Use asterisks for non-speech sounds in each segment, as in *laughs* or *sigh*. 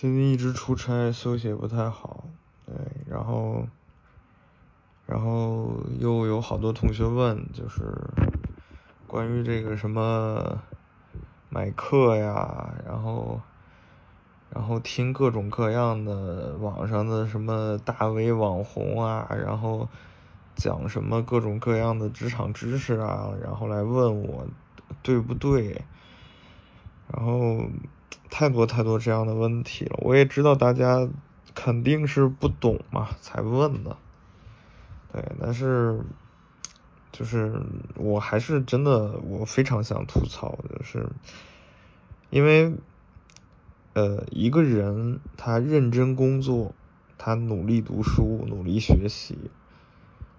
最近一直出差，休息也不太好，对，然后，然后又有好多同学问，就是关于这个什么买课呀，然后，然后听各种各样的网上的什么大 V 网红啊，然后讲什么各种各样的职场知识啊，然后来问我对不对，然后。太多太多这样的问题了，我也知道大家肯定是不懂嘛，才问的。对，但是就是我还是真的，我非常想吐槽，就是因为呃，一个人他认真工作，他努力读书，努力学习，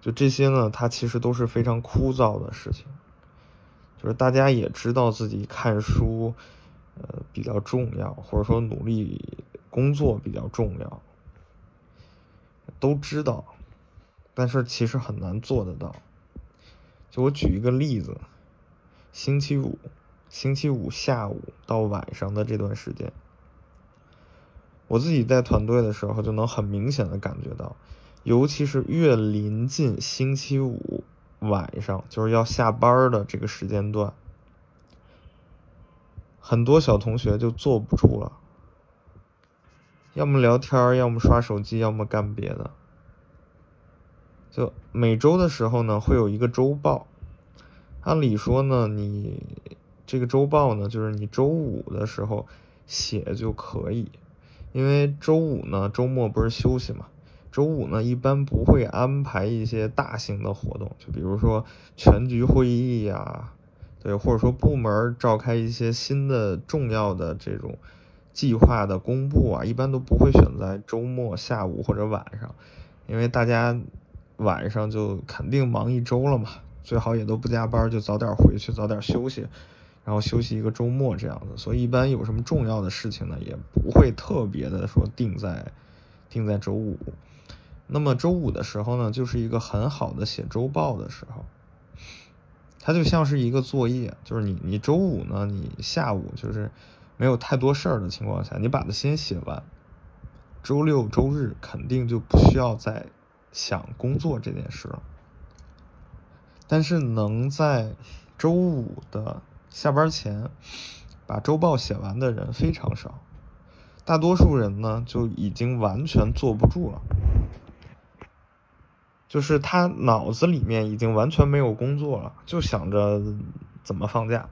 就这些呢，他其实都是非常枯燥的事情。就是大家也知道自己看书。呃，比较重要，或者说努力工作比较重要，都知道，但是其实很难做得到。就我举一个例子，星期五，星期五下午到晚上的这段时间，我自己带团队的时候，就能很明显的感觉到，尤其是越临近星期五晚上，就是要下班的这个时间段。很多小同学就坐不住了，要么聊天，要么刷手机，要么干别的。就每周的时候呢，会有一个周报。按理说呢，你这个周报呢，就是你周五的时候写就可以，因为周五呢，周末不是休息嘛。周五呢，一般不会安排一些大型的活动，就比如说全局会议呀。对，或者说部门召开一些新的重要的这种计划的公布啊，一般都不会选在周末下午或者晚上，因为大家晚上就肯定忙一周了嘛，最好也都不加班，就早点回去，早点休息，然后休息一个周末这样子。所以一般有什么重要的事情呢，也不会特别的说定在定在周五。那么周五的时候呢，就是一个很好的写周报的时候。它就像是一个作业，就是你你周五呢，你下午就是没有太多事儿的情况下，你把它先写完，周六周日肯定就不需要再想工作这件事了。但是能在周五的下班前把周报写完的人非常少，大多数人呢就已经完全坐不住了。就是他脑子里面已经完全没有工作了，就想着怎么放假，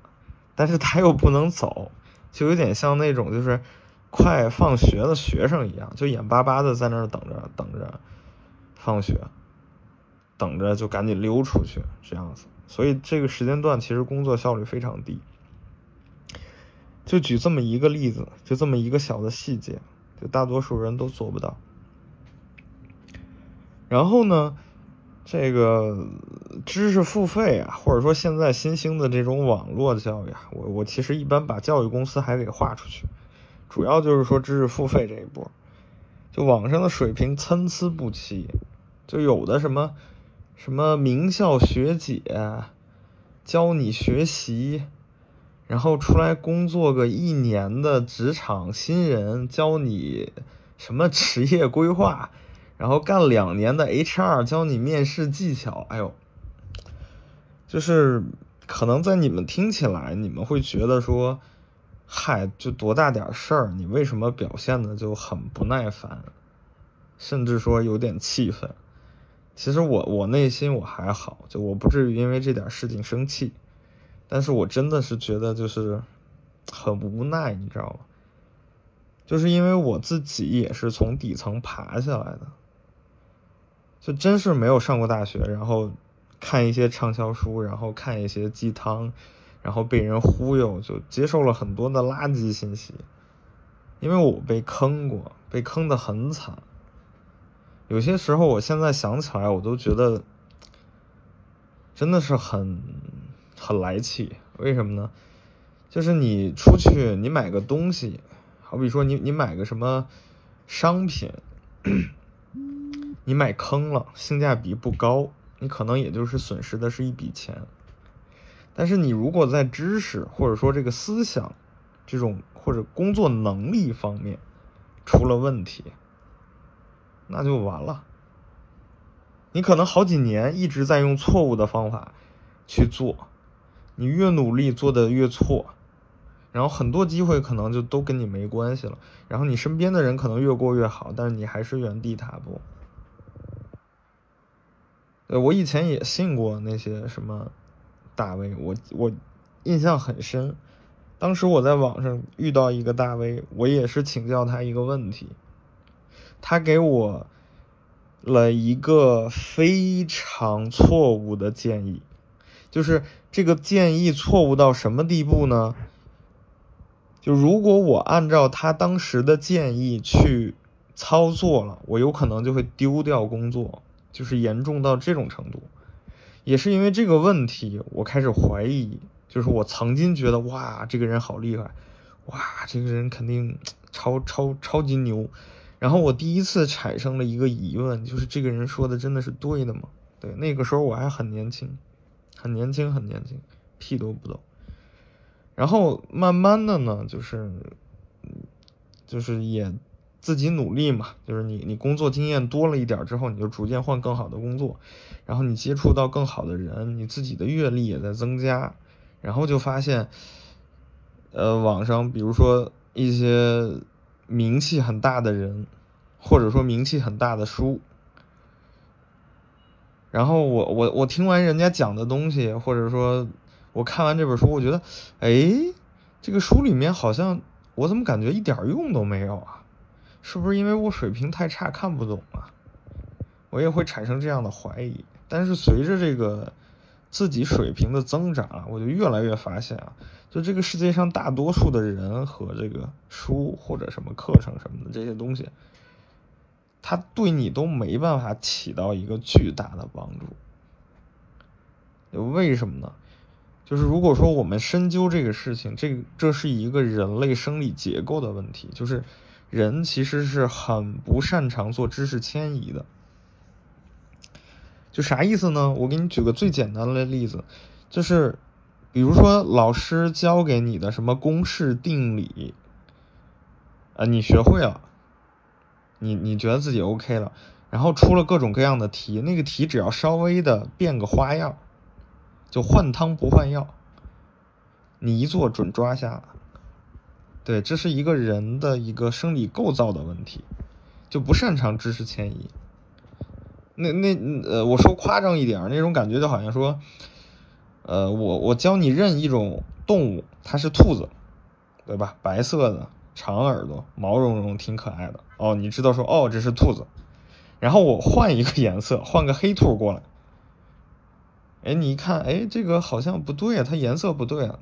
但是他又不能走，就有点像那种就是快放学的学生一样，就眼巴巴的在那儿等着等着放学，等着就赶紧溜出去这样子。所以这个时间段其实工作效率非常低。就举这么一个例子，就这么一个小的细节，就大多数人都做不到。然后呢？这个知识付费啊，或者说现在新兴的这种网络教育啊，我我其实一般把教育公司还给划出去，主要就是说知识付费这一波，就网上的水平参差不齐，就有的什么什么名校学姐教你学习，然后出来工作个一年的职场新人教你什么职业规划。然后干两年的 HR 教你面试技巧，哎呦，就是可能在你们听起来，你们会觉得说，嗨，就多大点事儿，你为什么表现的就很不耐烦，甚至说有点气愤？其实我我内心我还好，就我不至于因为这点事情生气，但是我真的是觉得就是很无奈，你知道吗？就是因为我自己也是从底层爬下来的。就真是没有上过大学，然后看一些畅销书，然后看一些鸡汤，然后被人忽悠，就接受了很多的垃圾信息。因为我被坑过，被坑的很惨。有些时候，我现在想起来，我都觉得真的是很很来气。为什么呢？就是你出去，你买个东西，好比说你你买个什么商品。你买坑了，性价比不高，你可能也就是损失的是一笔钱。但是你如果在知识或者说这个思想这种或者工作能力方面出了问题，那就完了。你可能好几年一直在用错误的方法去做，你越努力做的越错，然后很多机会可能就都跟你没关系了。然后你身边的人可能越过越好，但是你还是原地踏步。呃，我以前也信过那些什么大 V，我我印象很深。当时我在网上遇到一个大 V，我也是请教他一个问题，他给我了一个非常错误的建议，就是这个建议错误到什么地步呢？就如果我按照他当时的建议去操作了，我有可能就会丢掉工作。就是严重到这种程度，也是因为这个问题，我开始怀疑。就是我曾经觉得，哇，这个人好厉害，哇，这个人肯定超超超级牛。然后我第一次产生了一个疑问，就是这个人说的真的是对的吗？对，那个时候我还很年轻，很年轻，很年轻，屁都不懂。然后慢慢的呢，就是，就是也。自己努力嘛，就是你你工作经验多了一点之后，你就逐渐换更好的工作，然后你接触到更好的人，你自己的阅历也在增加，然后就发现，呃，网上比如说一些名气很大的人，或者说名气很大的书，然后我我我听完人家讲的东西，或者说我看完这本书，我觉得，哎，这个书里面好像我怎么感觉一点用都没有啊？是不是因为我水平太差看不懂啊？我也会产生这样的怀疑。但是随着这个自己水平的增长啊，我就越来越发现啊，就这个世界上大多数的人和这个书或者什么课程什么的这些东西，它对你都没办法起到一个巨大的帮助。为什么呢？就是如果说我们深究这个事情，这这是一个人类生理结构的问题，就是。人其实是很不擅长做知识迁移的，就啥意思呢？我给你举个最简单的例子，就是比如说老师教给你的什么公式、定理，啊，你学会了，你你觉得自己 OK 了，然后出了各种各样的题，那个题只要稍微的变个花样，就换汤不换药，你一做准抓瞎。对，这是一个人的一个生理构造的问题，就不擅长知识迁移。那那呃，我说夸张一点，那种感觉就好像说，呃，我我教你认一种动物，它是兔子，对吧？白色的，长耳朵，毛茸茸，挺可爱的。哦，你知道说，哦，这是兔子。然后我换一个颜色，换个黑兔过来，哎，你一看，哎，这个好像不对啊，它颜色不对啊，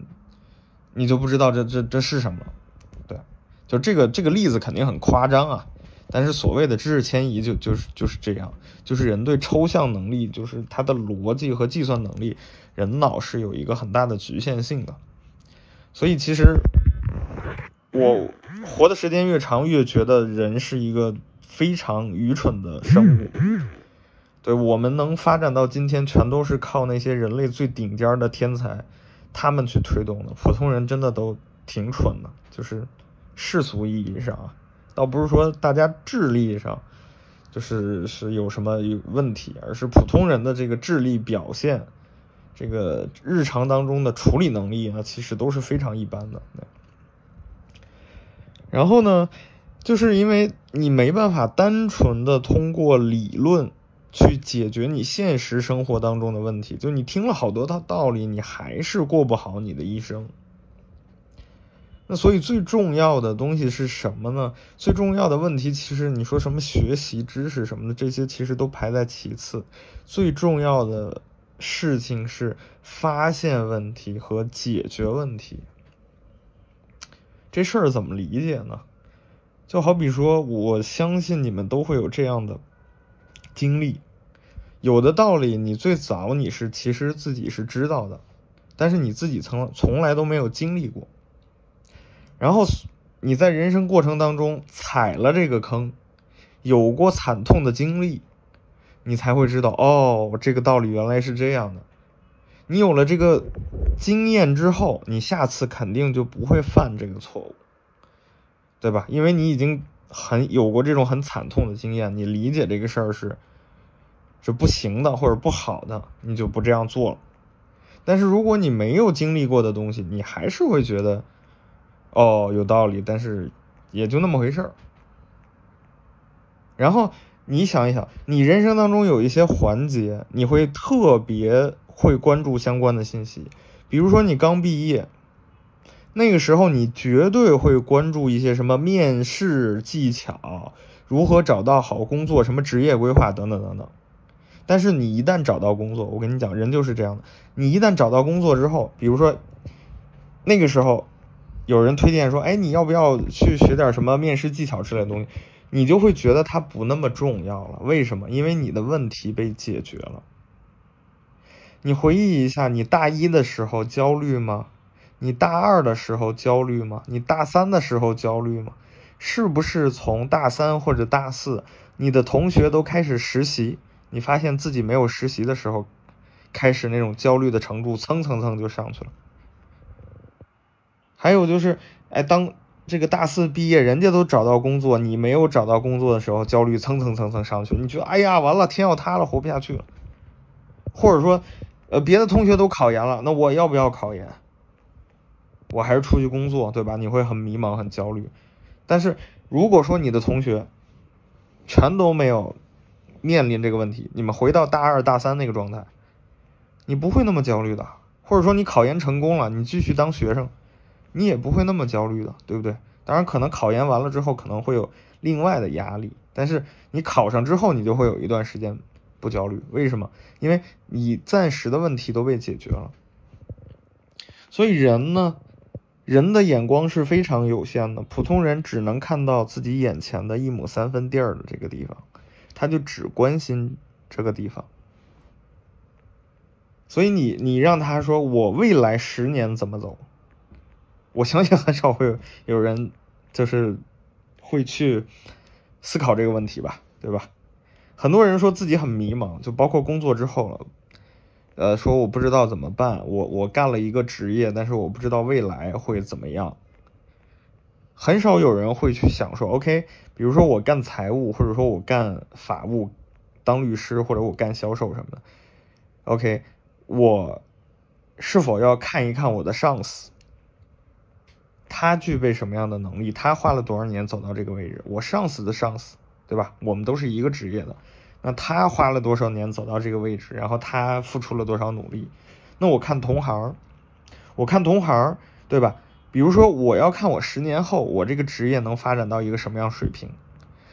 你就不知道这这这是什么。就这个这个例子肯定很夸张啊，但是所谓的知识迁移就就是就是这样，就是人对抽象能力，就是他的逻辑和计算能力，人脑是有一个很大的局限性的。所以其实我活的时间越长，越觉得人是一个非常愚蠢的生物。对我们能发展到今天，全都是靠那些人类最顶尖的天才，他们去推动的。普通人真的都挺蠢的，就是。世俗意义上，倒不是说大家智力上就是是有什么问题，而是普通人的这个智力表现，这个日常当中的处理能力啊，其实都是非常一般的。然后呢，就是因为你没办法单纯的通过理论去解决你现实生活当中的问题，就你听了好多道道理，你还是过不好你的一生。那所以最重要的东西是什么呢？最重要的问题，其实你说什么学习知识什么的，这些其实都排在其次。最重要的事情是发现问题和解决问题。这事儿怎么理解呢？就好比说，我相信你们都会有这样的经历，有的道理你最早你是其实自己是知道的，但是你自己从从来都没有经历过。然后你在人生过程当中踩了这个坑，有过惨痛的经历，你才会知道哦，这个道理原来是这样的。你有了这个经验之后，你下次肯定就不会犯这个错误，对吧？因为你已经很有过这种很惨痛的经验，你理解这个事儿是是不行的或者不好的，你就不这样做了。但是如果你没有经历过的东西，你还是会觉得哦有道理，但是也就那么回事儿。然后你想一想，你人生当中有一些环节，你会特别会关注相关的信息，比如说你刚毕业。那个时候，你绝对会关注一些什么面试技巧，如何找到好工作，什么职业规划等等等等。但是你一旦找到工作，我跟你讲，人就是这样的。你一旦找到工作之后，比如说那个时候有人推荐说：“哎，你要不要去学点什么面试技巧之类的东西？”你就会觉得它不那么重要了。为什么？因为你的问题被解决了。你回忆一下，你大一的时候焦虑吗？你大二的时候焦虑吗？你大三的时候焦虑吗？是不是从大三或者大四，你的同学都开始实习，你发现自己没有实习的时候，开始那种焦虑的程度蹭蹭蹭就上去了。还有就是，哎，当这个大四毕业，人家都找到工作，你没有找到工作的时候，焦虑蹭蹭蹭蹭上去。你觉得，哎呀，完了，天要塌了，活不下去了。或者说，呃，别的同学都考研了，那我要不要考研？我还是出去工作，对吧？你会很迷茫、很焦虑。但是如果说你的同学全都没有面临这个问题，你们回到大二、大三那个状态，你不会那么焦虑的。或者说你考研成功了，你继续当学生，你也不会那么焦虑的，对不对？当然，可能考研完了之后可能会有另外的压力，但是你考上之后，你就会有一段时间不焦虑。为什么？因为你暂时的问题都被解决了。所以人呢？人的眼光是非常有限的，普通人只能看到自己眼前的一亩三分地儿的这个地方，他就只关心这个地方。所以你你让他说我未来十年怎么走，我相信很少会有人就是会去思考这个问题吧，对吧？很多人说自己很迷茫，就包括工作之后了。呃，说我不知道怎么办，我我干了一个职业，但是我不知道未来会怎么样。很少有人会去想说，OK，比如说我干财务，或者说我干法务，当律师，或者我干销售什么的。OK，我是否要看一看我的上司，他具备什么样的能力，他花了多少年走到这个位置，我上司的上司，对吧？我们都是一个职业的。那他花了多少年走到这个位置？然后他付出了多少努力？那我看同行，我看同行，对吧？比如说，我要看我十年后我这个职业能发展到一个什么样水平？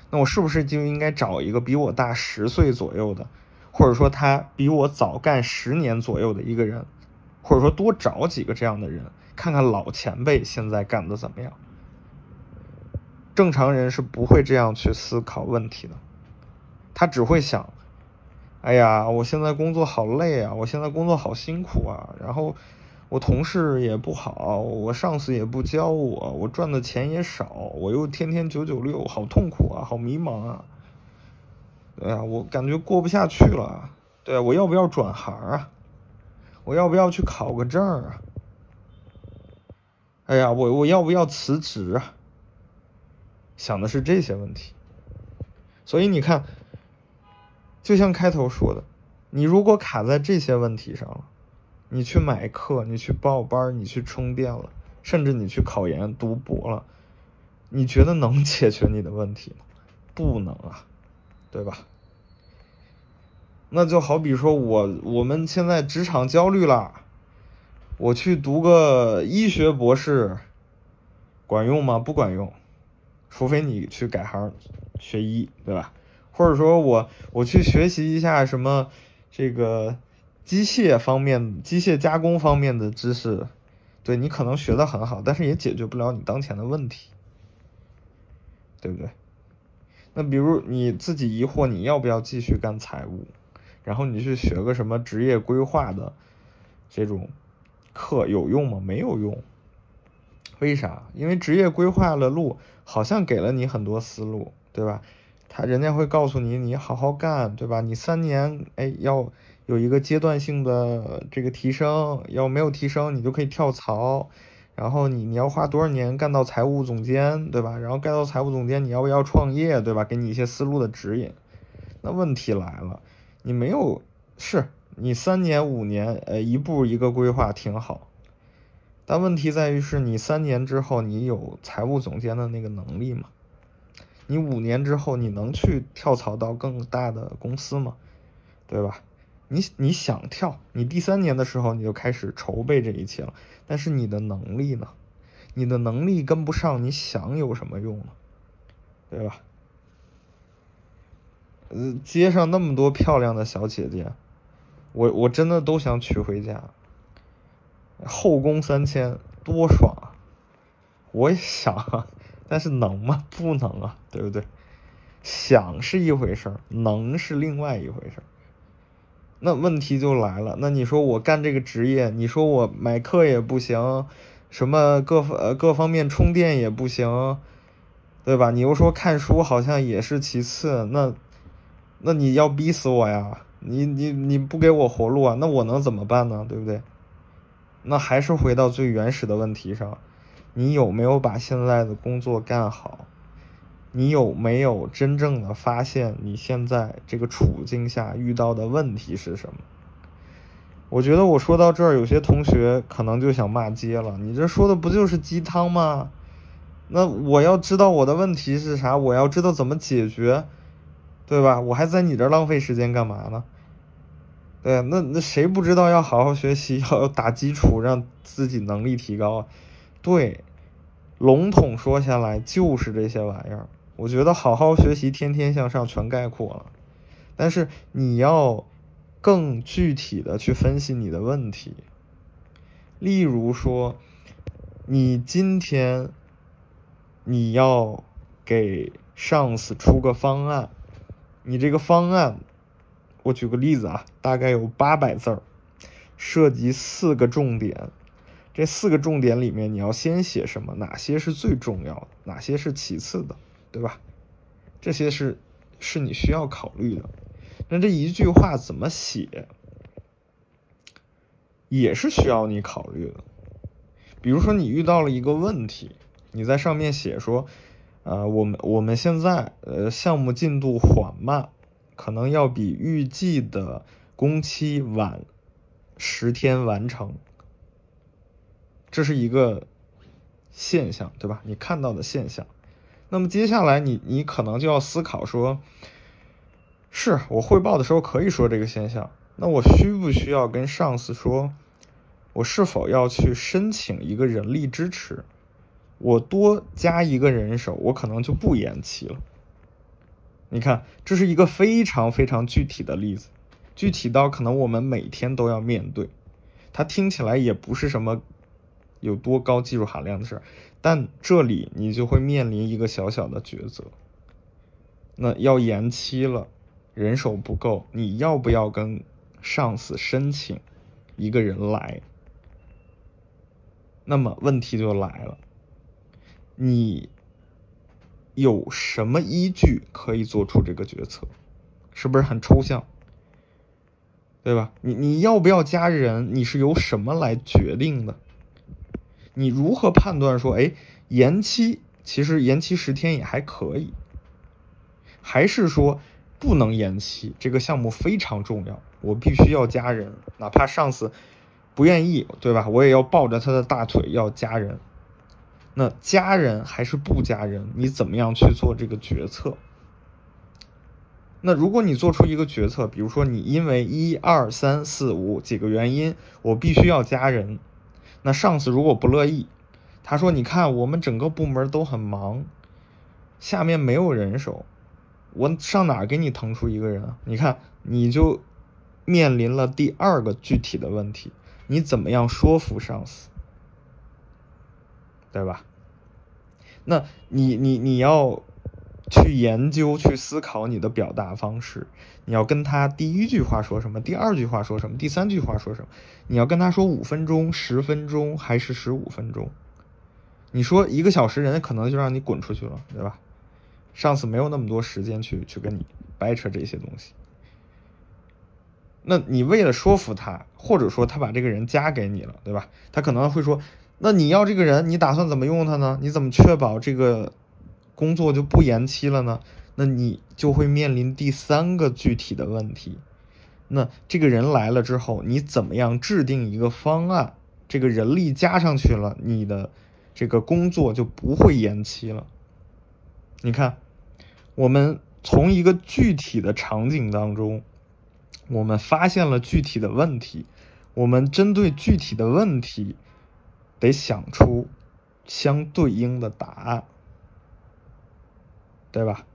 那我是不是就应该找一个比我大十岁左右的，或者说他比我早干十年左右的一个人，或者说多找几个这样的人，看看老前辈现在干的怎么样？正常人是不会这样去思考问题的。他只会想，哎呀，我现在工作好累啊，我现在工作好辛苦啊，然后我同事也不好，我上司也不教我，我赚的钱也少，我又天天九九六，好痛苦啊，好迷茫啊。对呀，我感觉过不下去了。对，我要不要转行啊？我要不要去考个证啊？哎呀，我我要不要辞职啊？想的是这些问题，所以你看。就像开头说的，你如果卡在这些问题上了，你去买课，你去报班，你去充电了，甚至你去考研读博了，你觉得能解决你的问题吗？不能啊，对吧？那就好比说我我们现在职场焦虑了，我去读个医学博士，管用吗？不管用，除非你去改行学医，对吧？或者说我我去学习一下什么这个机械方面、机械加工方面的知识，对你可能学的很好，但是也解决不了你当前的问题，对不对？那比如你自己疑惑你要不要继续干财务，然后你去学个什么职业规划的这种课有用吗？没有用。为啥？因为职业规划的路好像给了你很多思路，对吧？他人家会告诉你，你好好干，对吧？你三年，哎，要有一个阶段性的这个提升，要没有提升，你就可以跳槽，然后你你要花多少年干到财务总监，对吧？然后干到财务总监，你要不要创业，对吧？给你一些思路的指引。那问题来了，你没有，是你三年五年，呃，一步一个规划挺好。但问题在于，是你三年之后，你有财务总监的那个能力吗？你五年之后，你能去跳槽到更大的公司吗？对吧？你你想跳，你第三年的时候你就开始筹备这一切了，但是你的能力呢？你的能力跟不上，你想有什么用呢？对吧？呃，街上那么多漂亮的小姐姐，我我真的都想娶回家。后宫三千多爽！我也想啊，但是能吗？不能啊，对不对？想是一回事儿，能是另外一回事儿。那问题就来了，那你说我干这个职业，你说我买课也不行，什么各呃各方面充电也不行，对吧？你又说看书好像也是其次，那那你要逼死我呀？你你你不给我活路啊？那我能怎么办呢？对不对？那还是回到最原始的问题上，你有没有把现在的工作干好？你有没有真正的发现你现在这个处境下遇到的问题是什么？我觉得我说到这儿，有些同学可能就想骂街了。你这说的不就是鸡汤吗？那我要知道我的问题是啥，我要知道怎么解决，对吧？我还在你这儿浪费时间干嘛呢？对，那那谁不知道要好好学习，要打基础，让自己能力提高啊？对，笼统说下来就是这些玩意儿。我觉得好好学习，天天向上，全概括了。但是你要更具体的去分析你的问题。例如说，你今天你要给上司出个方案，你这个方案。我举个例子啊，大概有八百字儿，涉及四个重点。这四个重点里面，你要先写什么？哪些是最重要的？哪些是其次的？对吧？这些是是你需要考虑的。那这一句话怎么写，也是需要你考虑的。比如说，你遇到了一个问题，你在上面写说，呃，我们我们现在呃项目进度缓慢。可能要比预计的工期晚十天完成，这是一个现象，对吧？你看到的现象。那么接下来，你你可能就要思考说：是我汇报的时候可以说这个现象，那我需不需要跟上司说，我是否要去申请一个人力支持？我多加一个人手，我可能就不延期了。你看，这是一个非常非常具体的例子，具体到可能我们每天都要面对。它听起来也不是什么有多高技术含量的事儿，但这里你就会面临一个小小的抉择。那要延期了，人手不够，你要不要跟上司申请一个人来？那么问题就来了，你。有什么依据可以做出这个决策？是不是很抽象？对吧？你你要不要加人？你是由什么来决定的？你如何判断说，哎，延期其实延期十天也还可以，还是说不能延期？这个项目非常重要，我必须要加人，哪怕上司不愿意，对吧？我也要抱着他的大腿要加人。那加人还是不加人？你怎么样去做这个决策？那如果你做出一个决策，比如说你因为一二三四五几个原因，我必须要加人，那上司如果不乐意，他说：“你看我们整个部门都很忙，下面没有人手，我上哪给你腾出一个人啊？”你看你就面临了第二个具体的问题，你怎么样说服上司？对吧？那你你你要去研究、去思考你的表达方式。你要跟他第一句话说什么？第二句话说什么？第三句话说什么？你要跟他说五分钟、十分钟还是十五分钟？你说一个小时，人家可能就让你滚出去了，对吧？上司没有那么多时间去去跟你掰扯这些东西。那你为了说服他，或者说他把这个人加给你了，对吧？他可能会说。那你要这个人，你打算怎么用他呢？你怎么确保这个工作就不延期了呢？那你就会面临第三个具体的问题。那这个人来了之后，你怎么样制定一个方案？这个人力加上去了，你的这个工作就不会延期了。你看，我们从一个具体的场景当中，我们发现了具体的问题，我们针对具体的问题，得想出相对应的答案，对吧？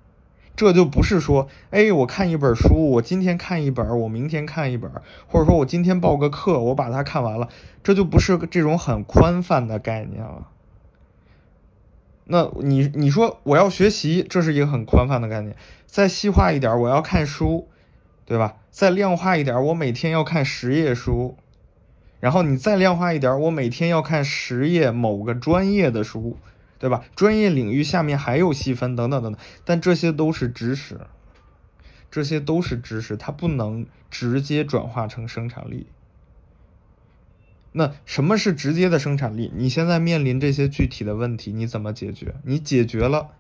这就不是说，哎，我看一本书，我今天看一本，我明天看一本，或者说我今天报个课，我把它看完了，这就不是这种很宽泛的概念了。那你你说我要学习，这是一个很宽泛的概念。再细化一点，我要看书，对吧？再量化一点，我每天要看十页书，然后你再量化一点，我每天要看十页某个专业的书。对吧？专业领域下面还有细分等等等等，但这些都是知识，这些都是知识，它不能直接转化成生产力。那什么是直接的生产力？你现在面临这些具体的问题，你怎么解决？你解决了，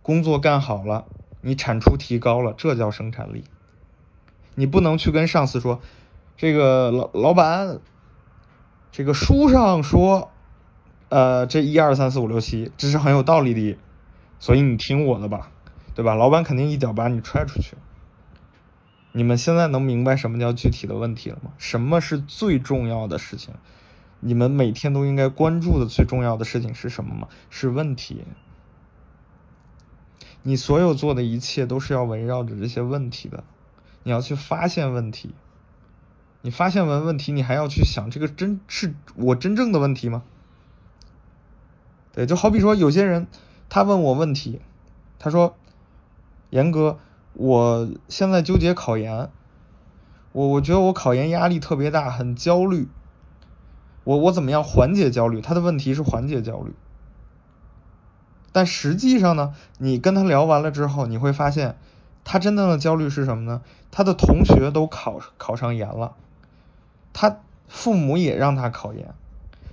工作干好了，你产出提高了，这叫生产力。你不能去跟上司说，这个老老板，这个书上说。呃，这一二三四五六七，这是很有道理的，所以你听我的吧，对吧？老板肯定一脚把你踹出去。你们现在能明白什么叫具体的问题了吗？什么是最重要的事情？你们每天都应该关注的最重要的事情是什么吗？是问题。你所有做的一切都是要围绕着这些问题的，你要去发现问题。你发现完问题，你还要去想，这个真是我真正的问题吗？对，就好比说，有些人他问我问题，他说：“严哥，我现在纠结考研，我我觉得我考研压力特别大，很焦虑。我我怎么样缓解焦虑？”他的问题是缓解焦虑，但实际上呢，你跟他聊完了之后，你会发现，他真正的焦虑是什么呢？他的同学都考考上研了，他父母也让他考研，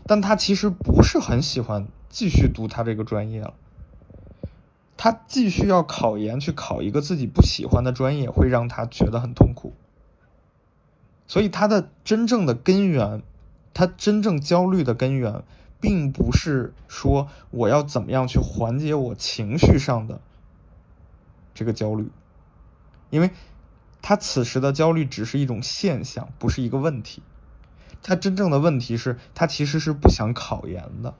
但他其实不是很喜欢。继续读他这个专业了，他继续要考研去考一个自己不喜欢的专业，会让他觉得很痛苦。所以他的真正的根源，他真正焦虑的根源，并不是说我要怎么样去缓解我情绪上的这个焦虑，因为他此时的焦虑只是一种现象，不是一个问题。他真正的问题是他其实是不想考研的。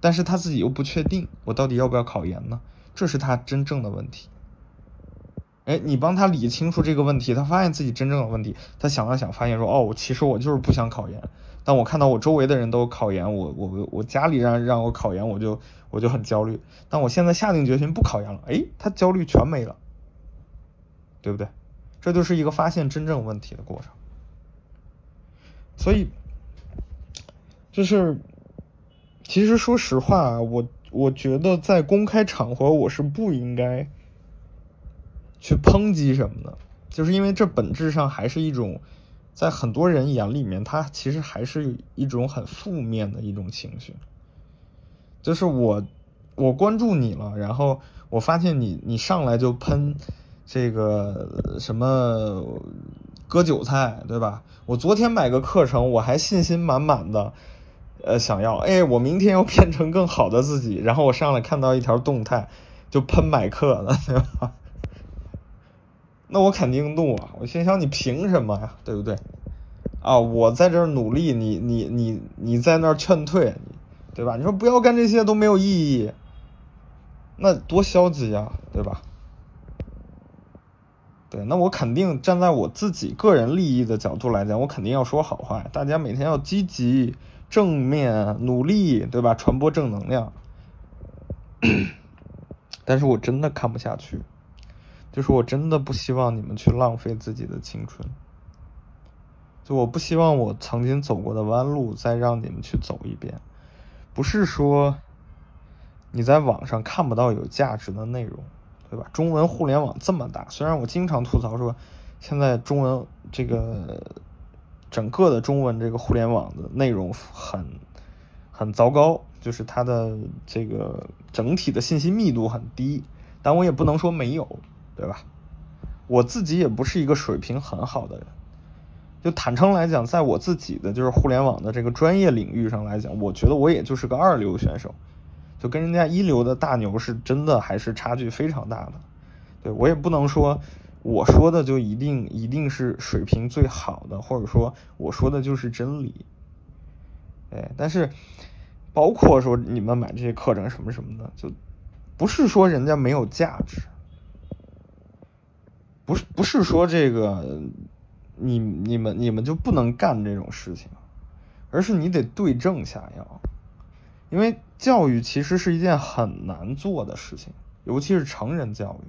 但是他自己又不确定，我到底要不要考研呢？这是他真正的问题。哎，你帮他理清楚这个问题，他发现自己真正的问题，他想了想，发现说，哦，其实我就是不想考研。但我看到我周围的人都考研，我我我家里让让我考研，我就我就很焦虑。但我现在下定决心不考研了，哎，他焦虑全没了，对不对？这就是一个发现真正问题的过程。所以，就是。其实说实话，我我觉得在公开场合我是不应该去抨击什么的，就是因为这本质上还是一种，在很多人眼里面，它其实还是一种很负面的一种情绪。就是我我关注你了，然后我发现你你上来就喷这个什么割韭菜，对吧？我昨天买个课程，我还信心满满的。呃，想要哎，我明天要变成更好的自己，然后我上来看到一条动态，就喷买课了，对吧？那我肯定怒啊！我心想，你凭什么呀？对不对？啊，我在这儿努力，你你你你在那儿劝退，对吧？你说不要干这些都没有意义，那多消极啊，对吧？对，那我肯定站在我自己个人利益的角度来讲，我肯定要说好话，大家每天要积极。正面努力，对吧？传播正能量。*coughs* 但是我真的看不下去，就是我真的不希望你们去浪费自己的青春。就我不希望我曾经走过的弯路再让你们去走一遍。不是说你在网上看不到有价值的内容，对吧？中文互联网这么大，虽然我经常吐槽说现在中文这个。整个的中文这个互联网的内容很很糟糕，就是它的这个整体的信息密度很低。但我也不能说没有，对吧？我自己也不是一个水平很好的人。就坦诚来讲，在我自己的就是互联网的这个专业领域上来讲，我觉得我也就是个二流选手，就跟人家一流的大牛是真的还是差距非常大的。对我也不能说我说的就一定一定是水平最好的，或者说我说的就是真理。哎，但是包括说你们买这些课程什么什么的，就不是说人家没有价值，不是不是说这个。你你们你们就不能干这种事情，而是你得对症下药，因为教育其实是一件很难做的事情，尤其是成人教育，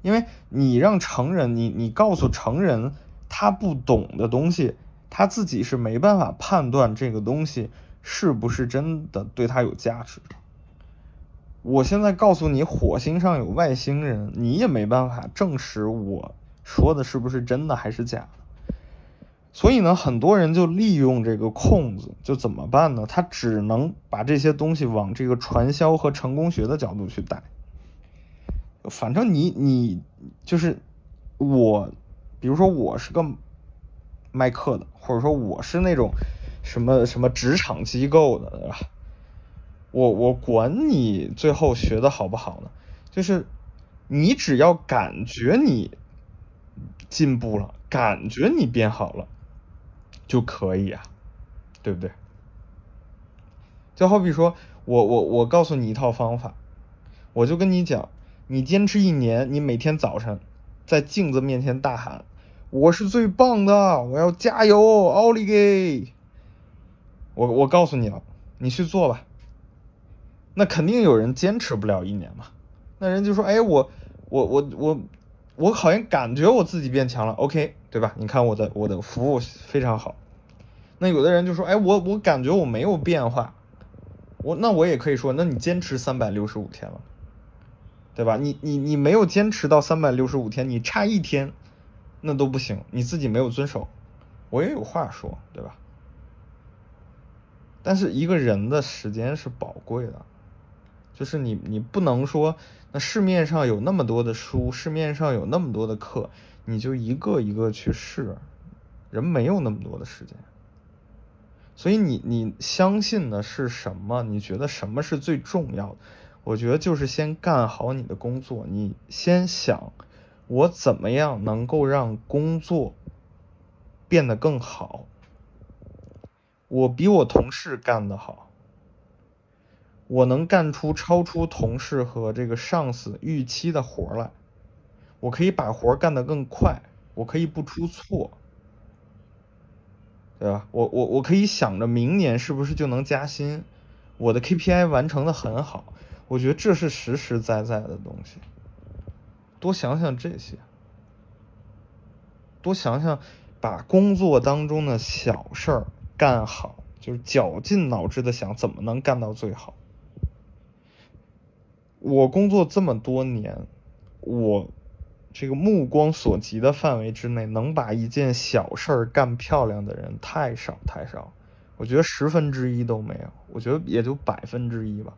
因为你让成人，你你告诉成人他不懂的东西，他自己是没办法判断这个东西是不是真的对他有价值的。我现在告诉你火星上有外星人，你也没办法证实我说的是不是真的还是假的。所以呢，很多人就利用这个空子，就怎么办呢？他只能把这些东西往这个传销和成功学的角度去带。反正你你就是我，比如说我是个卖课的，或者说我是那种什么什么职场机构的，对吧？我我管你最后学的好不好呢？就是你只要感觉你进步了，感觉你变好了。就可以啊，对不对？就好比说，我我我告诉你一套方法，我就跟你讲，你坚持一年，你每天早晨在镜子面前大喊：“我是最棒的，我要加油，奥利给！”我我告诉你了，你去做吧。那肯定有人坚持不了一年嘛，那人就说：“哎，我我我我。”我好像感觉我自己变强了，OK，对吧？你看我的我的服务非常好。那有的人就说：“哎，我我感觉我没有变化。”我那我也可以说：“那你坚持三百六十五天了，对吧？你你你没有坚持到三百六十五天，你差一天，那都不行，你自己没有遵守。”我也有话说，对吧？但是一个人的时间是宝贵的。就是你，你不能说，那市面上有那么多的书，市面上有那么多的课，你就一个一个去试，人没有那么多的时间。所以你，你相信的是什么？你觉得什么是最重要的？我觉得就是先干好你的工作，你先想，我怎么样能够让工作变得更好？我比我同事干得好。我能干出超出同事和这个上司预期的活来，我可以把活干得更快，我可以不出错，对吧？我我我可以想着明年是不是就能加薪，我的 KPI 完成的很好，我觉得这是实实在在的东西。多想想这些，多想想把工作当中的小事儿干好，就是绞尽脑汁的想怎么能干到最好。我工作这么多年，我这个目光所及的范围之内，能把一件小事儿干漂亮的人太少太少，我觉得十分之一都没有，我觉得也就百分之一吧。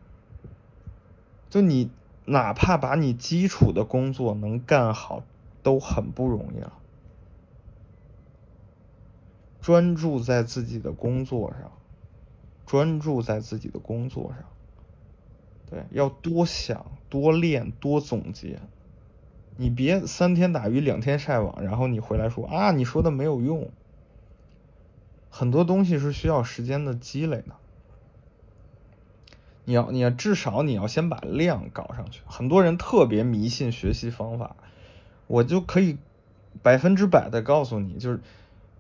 就你哪怕把你基础的工作能干好，都很不容易了。专注在自己的工作上，专注在自己的工作上。对，要多想、多练、多总结。你别三天打鱼两天晒网，然后你回来说啊，你说的没有用。很多东西是需要时间的积累的。你要，你要至少你要先把量搞上去。很多人特别迷信学习方法，我就可以百分之百的告诉你，就是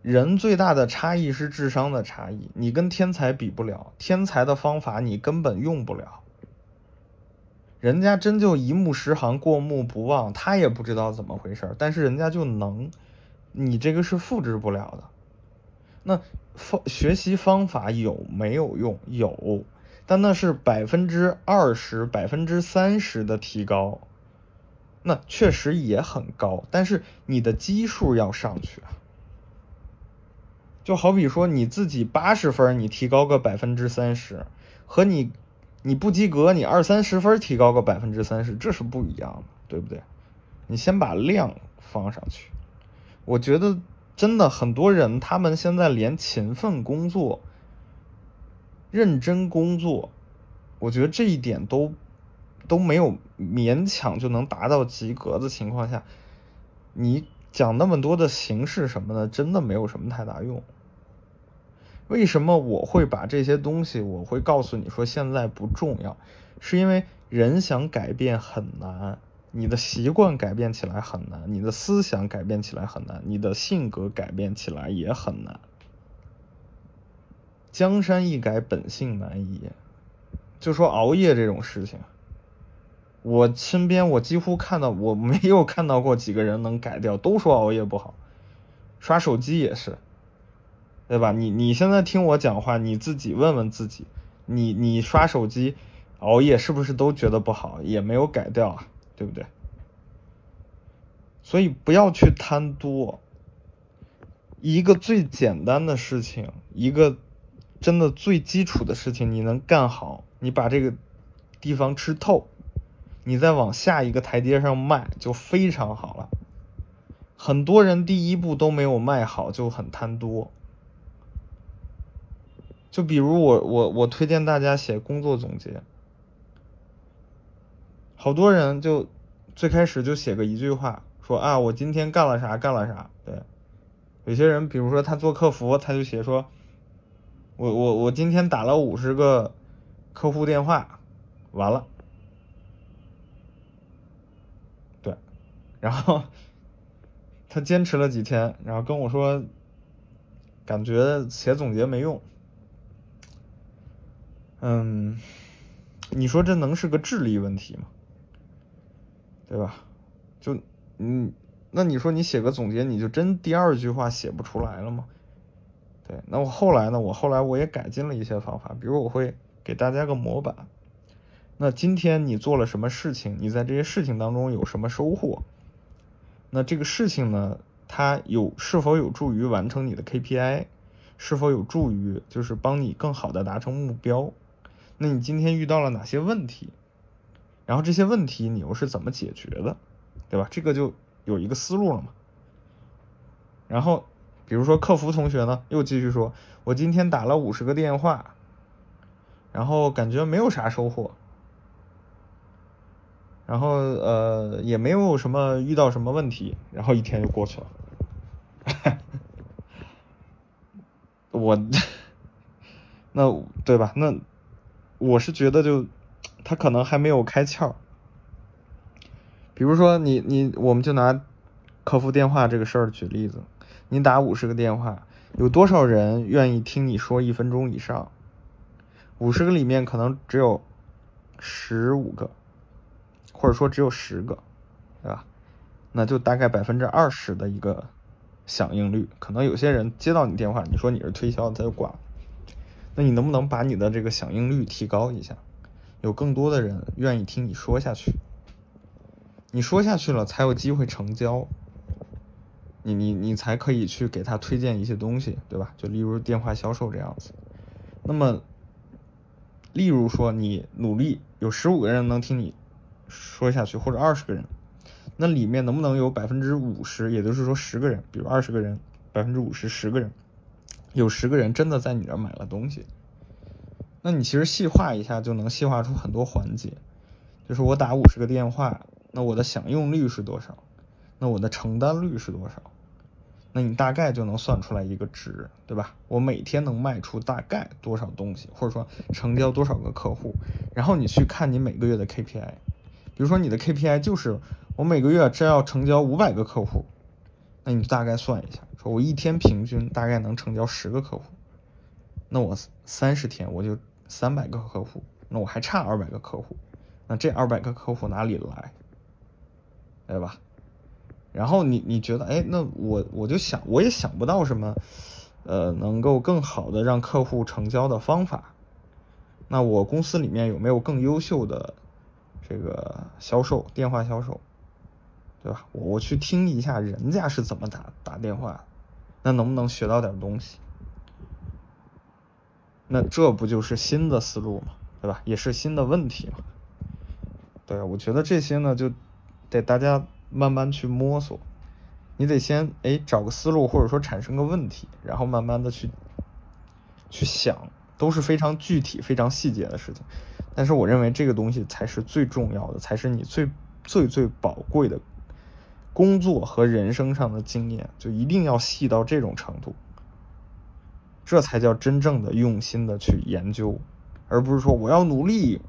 人最大的差异是智商的差异。你跟天才比不了，天才的方法你根本用不了。人家真就一目十行、过目不忘，他也不知道怎么回事但是人家就能，你这个是复制不了的。那方学习方法有没有用？有，但那是百分之二十、百分之三十的提高，那确实也很高。但是你的基数要上去啊，就好比说你自己八十分，你提高个百分之三十，和你你不及格，你二三十分提高个百分之三十，这是不一样的，对不对？你先把量放上去。我觉得真的很多人，他们现在连勤奋工作、认真工作，我觉得这一点都都没有勉强就能达到及格的情况下，你。讲那么多的形式什么的，真的没有什么太大用。为什么我会把这些东西，我会告诉你说现在不重要，是因为人想改变很难，你的习惯改变起来很难，你的思想改变起来很难，你的性格改变起来也很难。江山易改，本性难移。就说熬夜这种事情。我身边，我几乎看到，我没有看到过几个人能改掉，都说熬夜不好。刷手机也是，对吧？你你现在听我讲话，你自己问问自己，你你刷手机熬夜是不是都觉得不好，也没有改掉啊，对不对？所以不要去贪多，一个最简单的事情，一个真的最基础的事情，你能干好，你把这个地方吃透。你再往下一个台阶上迈，就非常好了。很多人第一步都没有迈好，就很贪多。就比如我，我，我推荐大家写工作总结。好多人就最开始就写个一句话，说啊，我今天干了啥，干了啥。对，有些人，比如说他做客服，他就写说，我，我，我今天打了五十个客户电话，完了。对然后他坚持了几天，然后跟我说，感觉写总结没用。嗯，你说这能是个智力问题吗？对吧？就嗯，那你说你写个总结，你就真第二句话写不出来了吗？对，那我后来呢？我后来我也改进了一些方法，比如我会给大家个模板。那今天你做了什么事情？你在这些事情当中有什么收获？那这个事情呢，它有是否有助于完成你的 KPI，是否有助于就是帮你更好的达成目标？那你今天遇到了哪些问题？然后这些问题你又是怎么解决的？对吧？这个就有一个思路了嘛。然后，比如说客服同学呢，又继续说，我今天打了五十个电话，然后感觉没有啥收获。然后呃也没有什么遇到什么问题，然后一天就过去了。*laughs* 我 *laughs* 那对吧？那我是觉得就他可能还没有开窍。比如说你你我们就拿客服电话这个事儿举例子，你打五十个电话，有多少人愿意听你说一分钟以上？五十个里面可能只有十五个。或者说只有十个，对吧？那就大概百分之二十的一个响应率。可能有些人接到你电话，你说你是推销，他就挂。那你能不能把你的这个响应率提高一下？有更多的人愿意听你说下去，你说下去了才有机会成交。你你你才可以去给他推荐一些东西，对吧？就例如电话销售这样子。那么，例如说你努力有十五个人能听你。说下去，或者二十个人，那里面能不能有百分之五十，也就是说十个人，比如二十个人，百分之五十，十个人，有十个人真的在你这儿买了东西，那你其实细化一下就能细化出很多环节，就是我打五十个电话，那我的响应率是多少？那我的成单率是多少？那你大概就能算出来一个值，对吧？我每天能卖出大概多少东西，或者说成交多少个客户，然后你去看你每个月的 KPI。比如说你的 KPI 就是我每个月只要成交五百个客户，那你大概算一下，说我一天平均大概能成交十个客户，那我三十天我就三百个客户，那我还差二百个客户，那这二百个客户哪里来，对吧？然后你你觉得，哎，那我我就想我也想不到什么，呃，能够更好的让客户成交的方法，那我公司里面有没有更优秀的？这个销售电话销售，对吧？我我去听一下人家是怎么打打电话，那能不能学到点东西？那这不就是新的思路吗？对吧？也是新的问题嘛。对，我觉得这些呢，就得大家慢慢去摸索。你得先哎找个思路，或者说产生个问题，然后慢慢的去去想，都是非常具体、非常细节的事情。但是我认为这个东西才是最重要的，才是你最最最宝贵的工作和人生上的经验，就一定要细到这种程度，这才叫真正的用心的去研究，而不是说我要努力，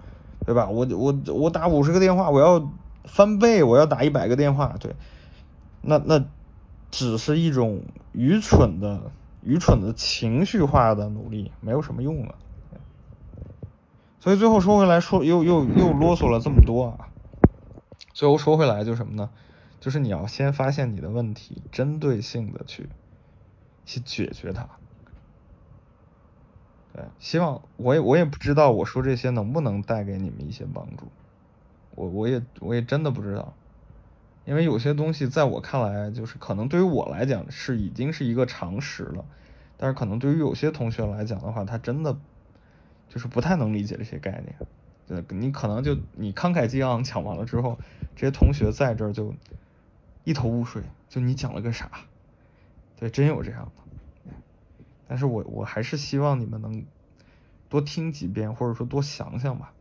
对吧？我我我打五十个电话，我要翻倍，我要打一百个电话，对，那那。只是一种愚蠢的、愚蠢的情绪化的努力，没有什么用了。所以最后说回来说，又又又啰嗦了这么多啊。最后说回来就什么呢？就是你要先发现你的问题，针对性的去去解决它。对，希望我也我也不知道我说这些能不能带给你们一些帮助。我我也我也真的不知道。因为有些东西在我看来，就是可能对于我来讲是已经是一个常识了，但是可能对于有些同学来讲的话，他真的就是不太能理解这些概念。对，你可能就你慷慨激昂讲完了之后，这些同学在这儿就一头雾水，就你讲了个啥？对，真有这样的。但是我我还是希望你们能多听几遍，或者说多想想吧。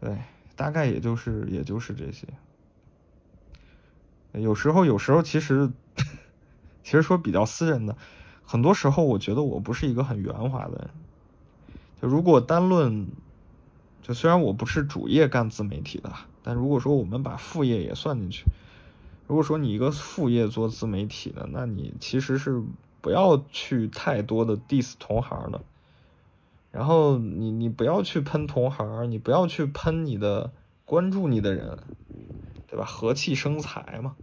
对。大概也就是也就是这些，有时候有时候其实 *laughs* 其实说比较私人的，很多时候我觉得我不是一个很圆滑的人。就如果单论，就虽然我不是主业干自媒体的，但如果说我们把副业也算进去，如果说你一个副业做自媒体的，那你其实是不要去太多的 diss 同行的。然后你你不要去喷同行，你不要去喷你的关注你的人，对吧？和气生财嘛，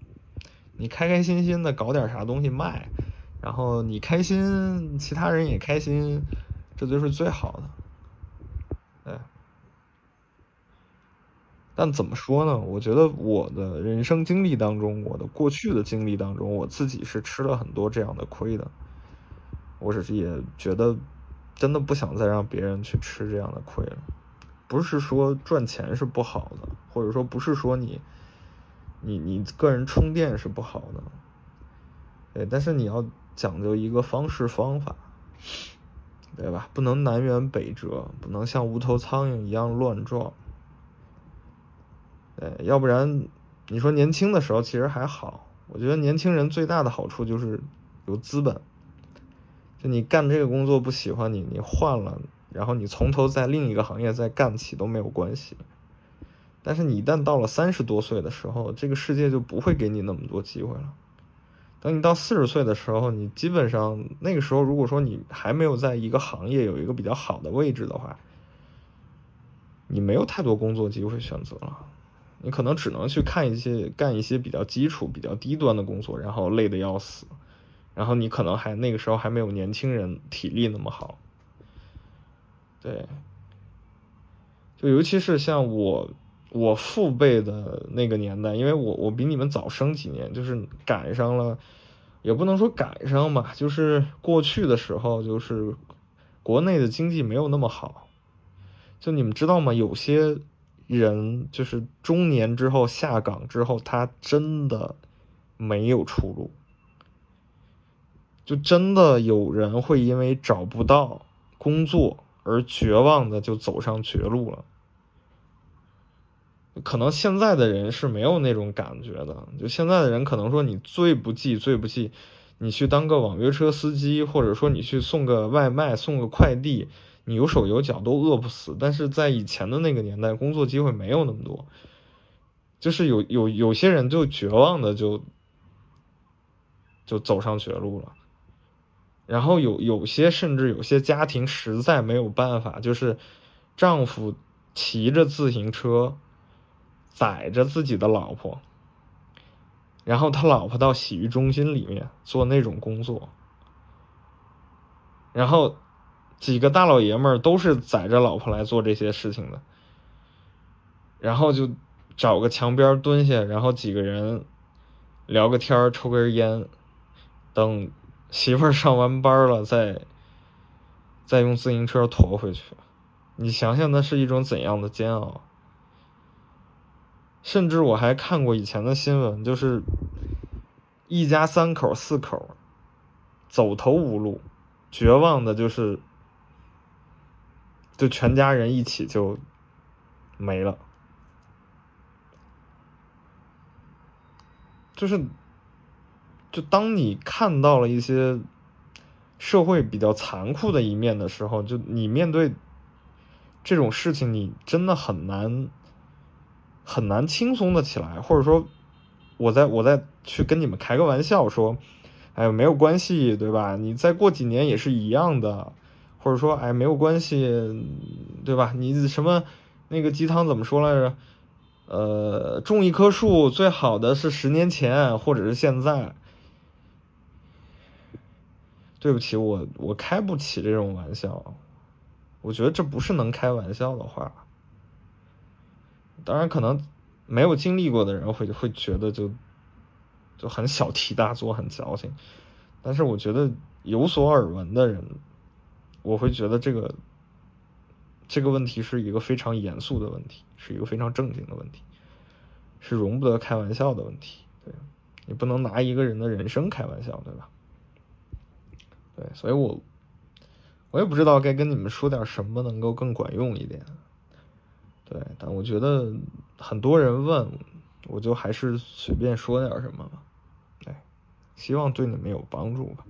你开开心心的搞点啥东西卖，然后你开心，其他人也开心，这就是最好的。哎，但怎么说呢？我觉得我的人生经历当中，我的过去的经历当中，我自己是吃了很多这样的亏的，我只是也觉得。真的不想再让别人去吃这样的亏了。不是说赚钱是不好的，或者说不是说你，你你个人充电是不好的，对，但是你要讲究一个方式方法，对吧？不能南辕北辙，不能像无头苍蝇一样乱撞，对，要不然你说年轻的时候其实还好，我觉得年轻人最大的好处就是有资本。就你干这个工作不喜欢你，你换了，然后你从头在另一个行业再干起都没有关系。但是你一旦到了三十多岁的时候，这个世界就不会给你那么多机会了。等你到四十岁的时候，你基本上那个时候，如果说你还没有在一个行业有一个比较好的位置的话，你没有太多工作机会选择了。你可能只能去看一些干一些比较基础、比较低端的工作，然后累得要死。然后你可能还那个时候还没有年轻人体力那么好，对，就尤其是像我我父辈的那个年代，因为我我比你们早生几年，就是赶上了，也不能说赶上吧，就是过去的时候，就是国内的经济没有那么好，就你们知道吗？有些人就是中年之后下岗之后，他真的没有出路。就真的有人会因为找不到工作而绝望的就走上绝路了。可能现在的人是没有那种感觉的。就现在的人可能说你最不济最不济，你去当个网约车司机，或者说你去送个外卖送个快递，你有手有脚都饿不死。但是在以前的那个年代，工作机会没有那么多，就是有有有些人就绝望的就就走上绝路了。然后有有些甚至有些家庭实在没有办法，就是丈夫骑着自行车载着自己的老婆，然后他老婆到洗浴中心里面做那种工作，然后几个大老爷们儿都是载着老婆来做这些事情的，然后就找个墙边蹲下，然后几个人聊个天儿抽根烟，等。媳妇儿上完班了，再再用自行车驮回去，你想想那是一种怎样的煎熬？甚至我还看过以前的新闻，就是一家三口、四口走投无路，绝望的，就是就全家人一起就没了，就是。就当你看到了一些社会比较残酷的一面的时候，就你面对这种事情，你真的很难很难轻松的起来，或者说，我在我在去跟你们开个玩笑说，哎，没有关系，对吧？你再过几年也是一样的，或者说，哎，没有关系，对吧？你什么那个鸡汤怎么说来着？呃，种一棵树最好的是十年前或者是现在。对不起，我我开不起这种玩笑，我觉得这不是能开玩笑的话。当然，可能没有经历过的人会会觉得就就很小题大做，很矫情。但是，我觉得有所耳闻的人，我会觉得这个这个问题是一个非常严肃的问题，是一个非常正经的问题，是容不得开玩笑的问题。对你不能拿一个人的人生开玩笑，对吧？对，所以我我也不知道该跟你们说点什么能够更管用一点。对，但我觉得很多人问，我就还是随便说点什么吧。对，希望对你们有帮助吧。